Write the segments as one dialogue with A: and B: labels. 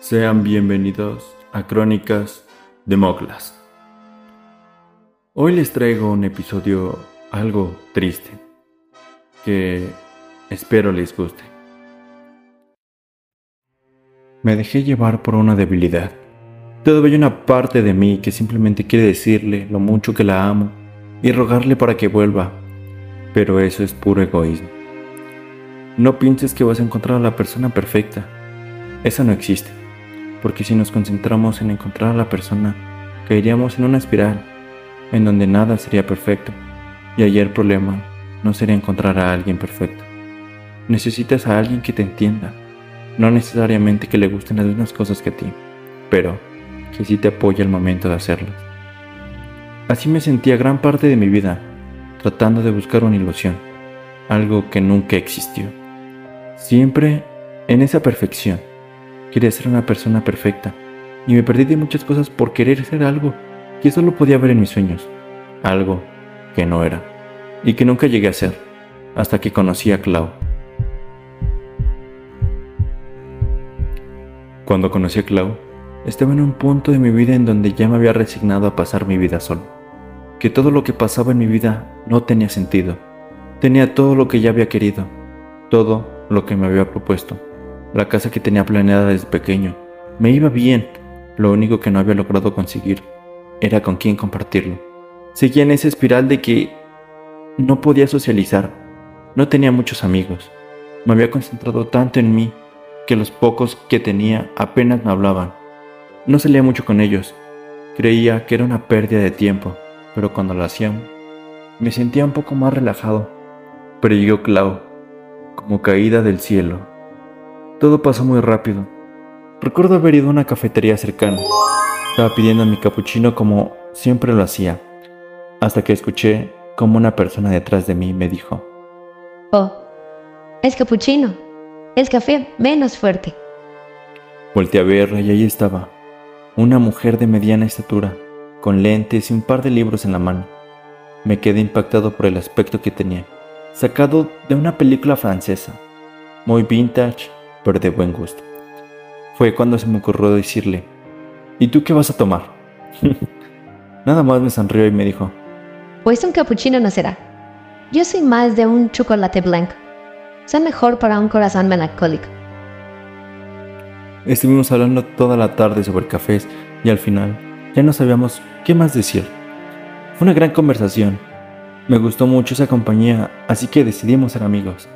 A: Sean bienvenidos a Crónicas de Moklas. Hoy les traigo un episodio algo triste que espero les guste. Me dejé llevar por una debilidad. Todavía hay una parte de mí que simplemente quiere decirle lo mucho que la amo y rogarle para que vuelva, pero eso es puro egoísmo. No pienses que vas a encontrar a la persona perfecta. Esa no existe porque si nos concentramos en encontrar a la persona, caeríamos en una espiral en donde nada sería perfecto, y allí el problema no sería encontrar a alguien perfecto. Necesitas a alguien que te entienda, no necesariamente que le gusten las mismas cosas que a ti, pero que sí te apoye al momento de hacerlas. Así me sentía gran parte de mi vida, tratando de buscar una ilusión, algo que nunca existió. Siempre en esa perfección Quería ser una persona perfecta y me perdí de muchas cosas por querer ser algo que solo podía ver en mis sueños, algo que no era y que nunca llegué a ser hasta que conocí a Clau. Cuando conocí a Clau, estaba en un punto de mi vida en donde ya me había resignado a pasar mi vida solo, que todo lo que pasaba en mi vida no tenía sentido, tenía todo lo que ya había querido, todo lo que me había propuesto la casa que tenía planeada desde pequeño. Me iba bien, lo único que no había logrado conseguir era con quién compartirlo. Seguía en esa espiral de que no podía socializar, no tenía muchos amigos. Me había concentrado tanto en mí que los pocos que tenía apenas me hablaban. No salía mucho con ellos. Creía que era una pérdida de tiempo, pero cuando lo hacían, me sentía un poco más relajado. Pero llegó Clau, como caída del cielo. Todo pasó muy rápido. Recuerdo haber ido a una cafetería cercana. Estaba pidiendo mi capuchino como siempre lo hacía, hasta que escuché como una persona detrás de mí me dijo,
B: Oh, es capuchino, es café menos fuerte.
A: Volté a verla y ahí estaba, una mujer de mediana estatura, con lentes y un par de libros en la mano. Me quedé impactado por el aspecto que tenía, sacado de una película francesa, muy vintage pero de buen gusto. Fue cuando se me ocurrió decirle, ¿y tú qué vas a tomar? Nada más me sonrió y me dijo,
B: Pues un cappuccino no será. Yo soy más de un chocolate blanco. Son mejor para un corazón melancólico.
A: Estuvimos hablando toda la tarde sobre cafés y al final ya no sabíamos qué más decir. Fue una gran conversación. Me gustó mucho esa compañía, así que decidimos ser amigos.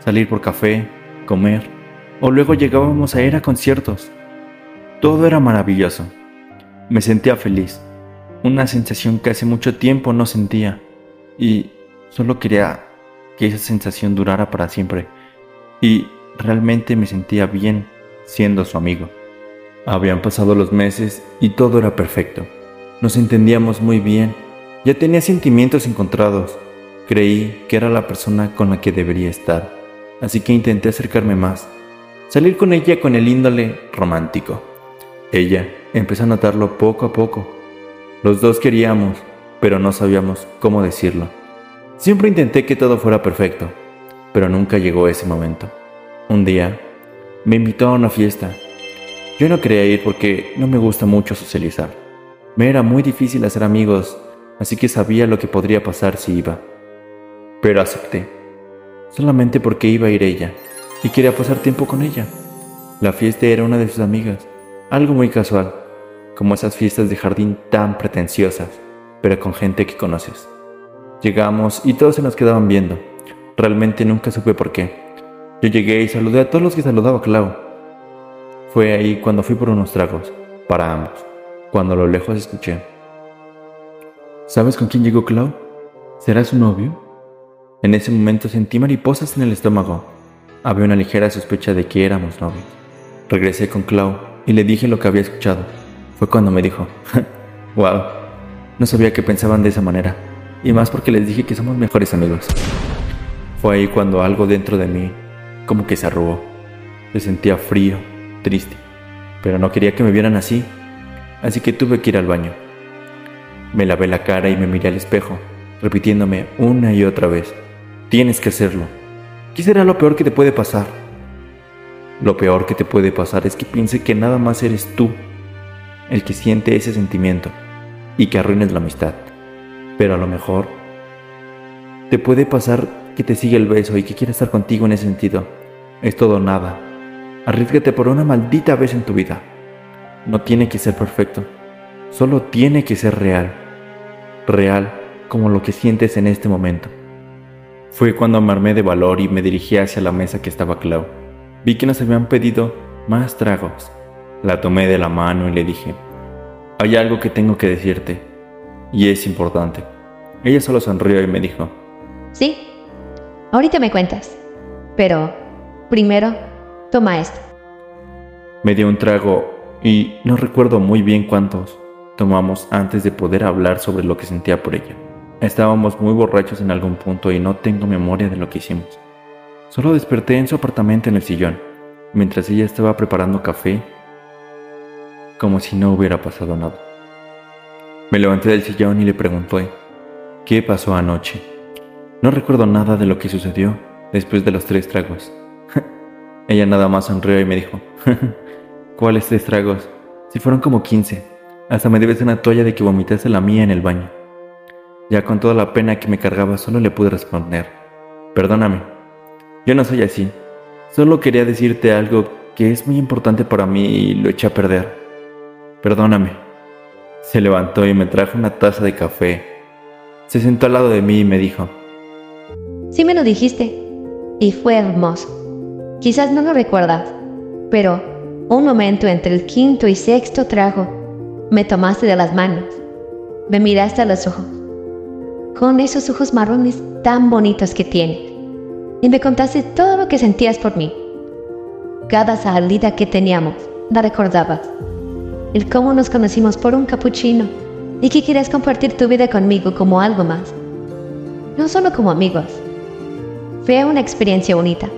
A: Salir por café, comer o luego llegábamos a ir a conciertos. Todo era maravilloso. Me sentía feliz, una sensación que hace mucho tiempo no sentía y solo quería que esa sensación durara para siempre y realmente me sentía bien siendo su amigo. Habían pasado los meses y todo era perfecto. Nos entendíamos muy bien. Ya tenía sentimientos encontrados. Creí que era la persona con la que debería estar, así que intenté acercarme más salir con ella con el índole romántico. Ella empezó a notarlo poco a poco. Los dos queríamos, pero no sabíamos cómo decirlo. Siempre intenté que todo fuera perfecto, pero nunca llegó ese momento. Un día, me invitó a una fiesta. Yo no quería ir porque no me gusta mucho socializar. Me era muy difícil hacer amigos, así que sabía lo que podría pasar si iba. Pero acepté, solamente porque iba a ir ella y quería pasar tiempo con ella. La fiesta era una de sus amigas, algo muy casual, como esas fiestas de jardín tan pretenciosas, pero con gente que conoces. Llegamos y todos se nos quedaban viendo. Realmente nunca supe por qué. Yo llegué y saludé a todos los que saludaba Clau. Fue ahí cuando fui por unos tragos, para ambos, cuando a lo lejos escuché. ¿Sabes con quién llegó Clau? ¿Será su novio? En ese momento sentí mariposas en el estómago había una ligera sospecha de que éramos novios. Regresé con Clau y le dije lo que había escuchado. Fue cuando me dijo, wow, no sabía que pensaban de esa manera, y más porque les dije que somos mejores amigos. Fue ahí cuando algo dentro de mí como que se arrugó. Se sentía frío, triste, pero no quería que me vieran así, así que tuve que ir al baño. Me lavé la cara y me miré al espejo, repitiéndome una y otra vez, tienes que hacerlo, ¿Qué será lo peor que te puede pasar? Lo peor que te puede pasar es que piense que nada más eres tú el que siente ese sentimiento y que arruines la amistad. Pero a lo mejor te puede pasar que te sigue el beso y que quiere estar contigo en ese sentido. Es todo nada. Arriesgate por una maldita vez en tu vida. No tiene que ser perfecto. Solo tiene que ser real. Real como lo que sientes en este momento. Fue cuando me armé de valor y me dirigí hacia la mesa que estaba Clau. Vi que nos habían pedido más tragos. La tomé de la mano y le dije, hay algo que tengo que decirte, y es importante. Ella solo sonrió y me dijo,
B: Sí, ahorita me cuentas, pero primero, toma esto.
A: Me dio un trago y no recuerdo muy bien cuántos tomamos antes de poder hablar sobre lo que sentía por ella. Estábamos muy borrachos en algún punto y no tengo memoria de lo que hicimos. Solo desperté en su apartamento en el sillón, mientras ella estaba preparando café, como si no hubiera pasado nada. Me levanté del sillón y le pregunté, ¿qué pasó anoche? No recuerdo nada de lo que sucedió después de los tres tragos. ella nada más sonrió y me dijo, ¿cuáles tres tragos? Si fueron como quince. Hasta me debes una toalla de que vomitaste la mía en el baño. Ya con toda la pena que me cargaba solo le pude responder, perdóname, yo no soy así, solo quería decirte algo que es muy importante para mí y lo eché a perder. Perdóname. Se levantó y me trajo una taza de café. Se sentó al lado de mí y me dijo,
B: Sí me lo dijiste, y fue hermoso. Quizás no lo recuerdas, pero un momento entre el quinto y sexto trago, me tomaste de las manos, me miraste a los ojos con esos ojos marrones tan bonitos que tienes, y me contaste todo lo que sentías por mí. Cada salida que teníamos, la recordabas. El cómo nos conocimos por un capuchino y que quieres compartir tu vida conmigo como algo más. No solo como amigos. Fue una experiencia bonita,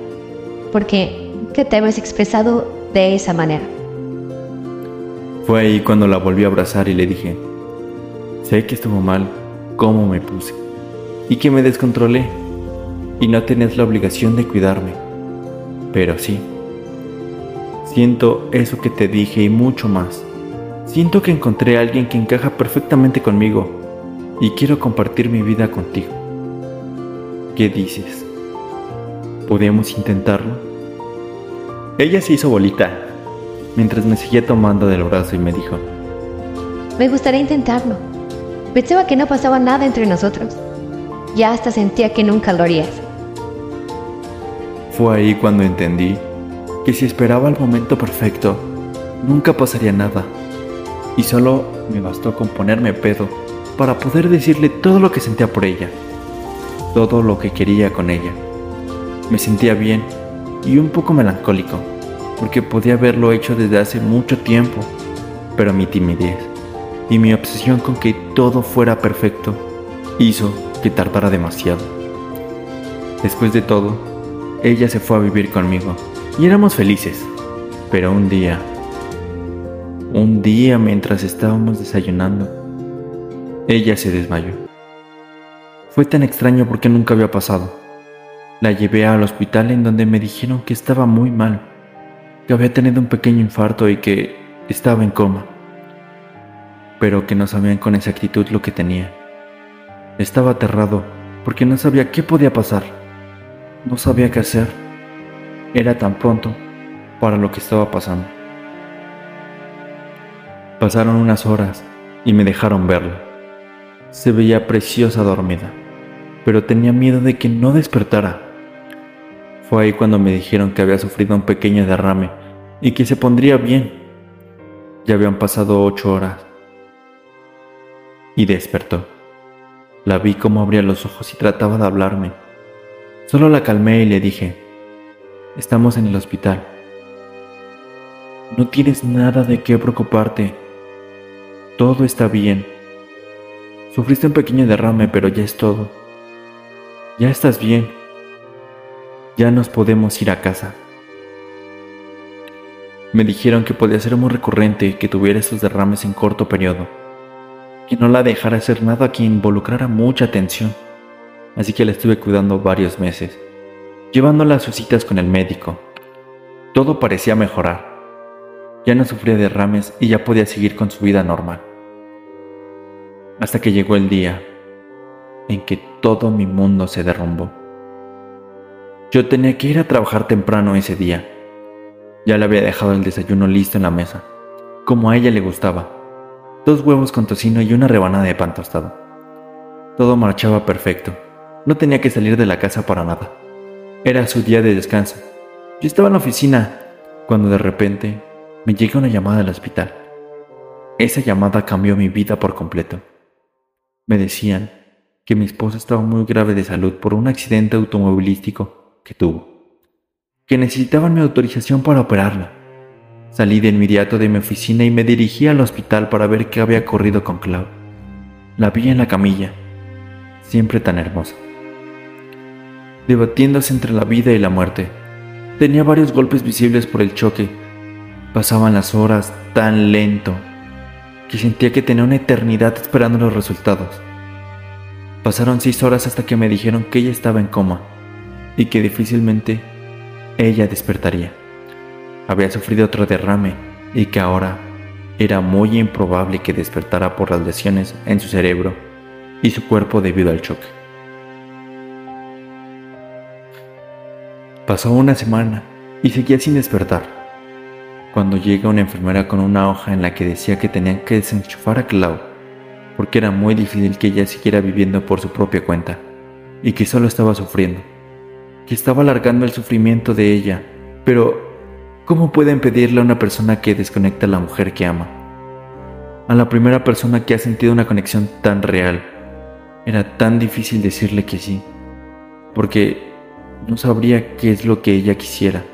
B: porque que te habías expresado de esa manera.
A: Fue ahí cuando la volví a abrazar y le dije, sé que estuvo mal cómo me puse y que me descontrolé y no tenías la obligación de cuidarme. Pero sí, siento eso que te dije y mucho más. Siento que encontré a alguien que encaja perfectamente conmigo y quiero compartir mi vida contigo. ¿Qué dices? ¿Podemos intentarlo? Ella se hizo bolita mientras me seguía tomando del brazo y me dijo,
B: Me gustaría intentarlo Pensaba que no pasaba nada entre nosotros. Ya hasta sentía que nunca lo harías.
A: Fue ahí cuando entendí que si esperaba el momento perfecto, nunca pasaría nada. Y solo me bastó con ponerme pedo para poder decirle todo lo que sentía por ella, todo lo que quería con ella. Me sentía bien y un poco melancólico, porque podía haberlo hecho desde hace mucho tiempo, pero mi timidez y mi obsesión con que todo fuera perfecto hizo que tardara demasiado. Después de todo, ella se fue a vivir conmigo y éramos felices. Pero un día, un día mientras estábamos desayunando, ella se desmayó. Fue tan extraño porque nunca había pasado. La llevé al hospital en donde me dijeron que estaba muy mal, que había tenido un pequeño infarto y que estaba en coma pero que no sabían con exactitud lo que tenía. Estaba aterrado porque no sabía qué podía pasar. No sabía qué hacer. Era tan pronto para lo que estaba pasando. Pasaron unas horas y me dejaron verla. Se veía preciosa dormida, pero tenía miedo de que no despertara. Fue ahí cuando me dijeron que había sufrido un pequeño derrame y que se pondría bien. Ya habían pasado ocho horas y despertó. La vi como abría los ojos y trataba de hablarme. Solo la calmé y le dije, estamos en el hospital. No tienes nada de qué preocuparte. Todo está bien. Sufriste un pequeño derrame, pero ya es todo. Ya estás bien. Ya nos podemos ir a casa. Me dijeron que podía ser muy recurrente que tuviera esos derrames en corto periodo que no la dejara hacer nada que involucrara mucha atención. Así que la estuve cuidando varios meses, llevándola a sus citas con el médico. Todo parecía mejorar. Ya no sufría derrames y ya podía seguir con su vida normal. Hasta que llegó el día en que todo mi mundo se derrumbó. Yo tenía que ir a trabajar temprano ese día. Ya le había dejado el desayuno listo en la mesa, como a ella le gustaba. Dos huevos con tocino y una rebanada de pan tostado. Todo marchaba perfecto. No tenía que salir de la casa para nada. Era su día de descanso. Yo estaba en la oficina cuando de repente me llega una llamada del hospital. Esa llamada cambió mi vida por completo. Me decían que mi esposa estaba muy grave de salud por un accidente automovilístico que tuvo, que necesitaban mi autorización para operarla. Salí de inmediato de mi oficina y me dirigí al hospital para ver qué había ocurrido con Clau. La vi en la camilla, siempre tan hermosa, debatiéndose entre la vida y la muerte. Tenía varios golpes visibles por el choque. Pasaban las horas tan lento que sentía que tenía una eternidad esperando los resultados. Pasaron seis horas hasta que me dijeron que ella estaba en coma y que difícilmente ella despertaría. Había sufrido otro derrame y que ahora era muy improbable que despertara por las lesiones en su cerebro y su cuerpo debido al choque. Pasó una semana y seguía sin despertar. Cuando llega una enfermera con una hoja en la que decía que tenían que desenchufar a Clau porque era muy difícil que ella siguiera viviendo por su propia cuenta, y que solo estaba sufriendo, que estaba alargando el sufrimiento de ella, pero ¿cómo pueden pedirle a una persona que desconecta a la mujer que ama? A la primera persona que ha sentido una conexión tan real, era tan difícil decirle que sí, porque no sabría qué es lo que ella quisiera.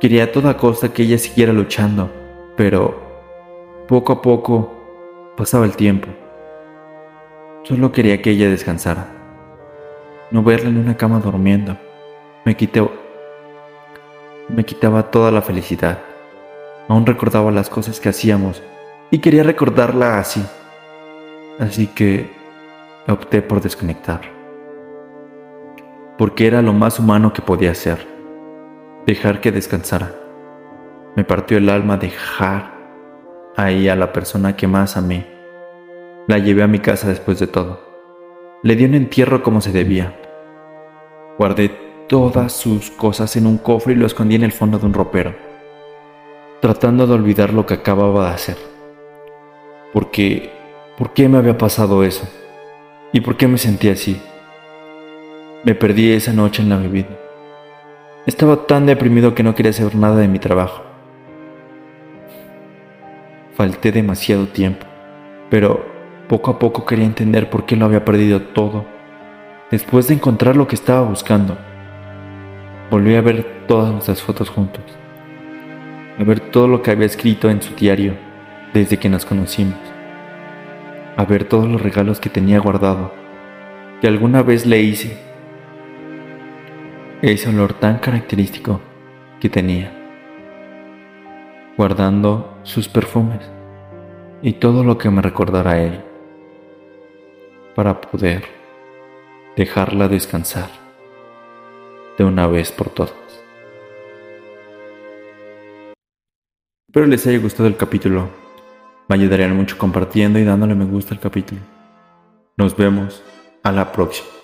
A: Quería a toda costa que ella siguiera luchando, pero poco a poco pasaba el tiempo Solo quería que ella descansara. No verla en una cama durmiendo. Me quité. Me quitaba toda la felicidad. Aún recordaba las cosas que hacíamos y quería recordarla así. Así que opté por desconectar. Porque era lo más humano que podía hacer. Dejar que descansara. Me partió el alma dejar ahí a la persona que más amé la llevé a mi casa después de todo. Le di un entierro como se debía. Guardé todas sus cosas en un cofre y lo escondí en el fondo de un ropero, tratando de olvidar lo que acababa de hacer. Porque, ¿por qué me había pasado eso? ¿Y por qué me sentía así? Me perdí esa noche en la bebida. Estaba tan deprimido que no quería hacer nada de mi trabajo. Falté demasiado tiempo, pero poco a poco quería entender por qué lo había perdido todo. Después de encontrar lo que estaba buscando, volví a ver todas nuestras fotos juntos, a ver todo lo que había escrito en su diario desde que nos conocimos, a ver todos los regalos que tenía guardado, que alguna vez le hice, ese olor tan característico que tenía, guardando sus perfumes y todo lo que me recordara a él para poder dejarla descansar de una vez por todas. Espero les haya gustado el capítulo. Me ayudarían mucho compartiendo y dándole me gusta al capítulo. Nos vemos a la próxima.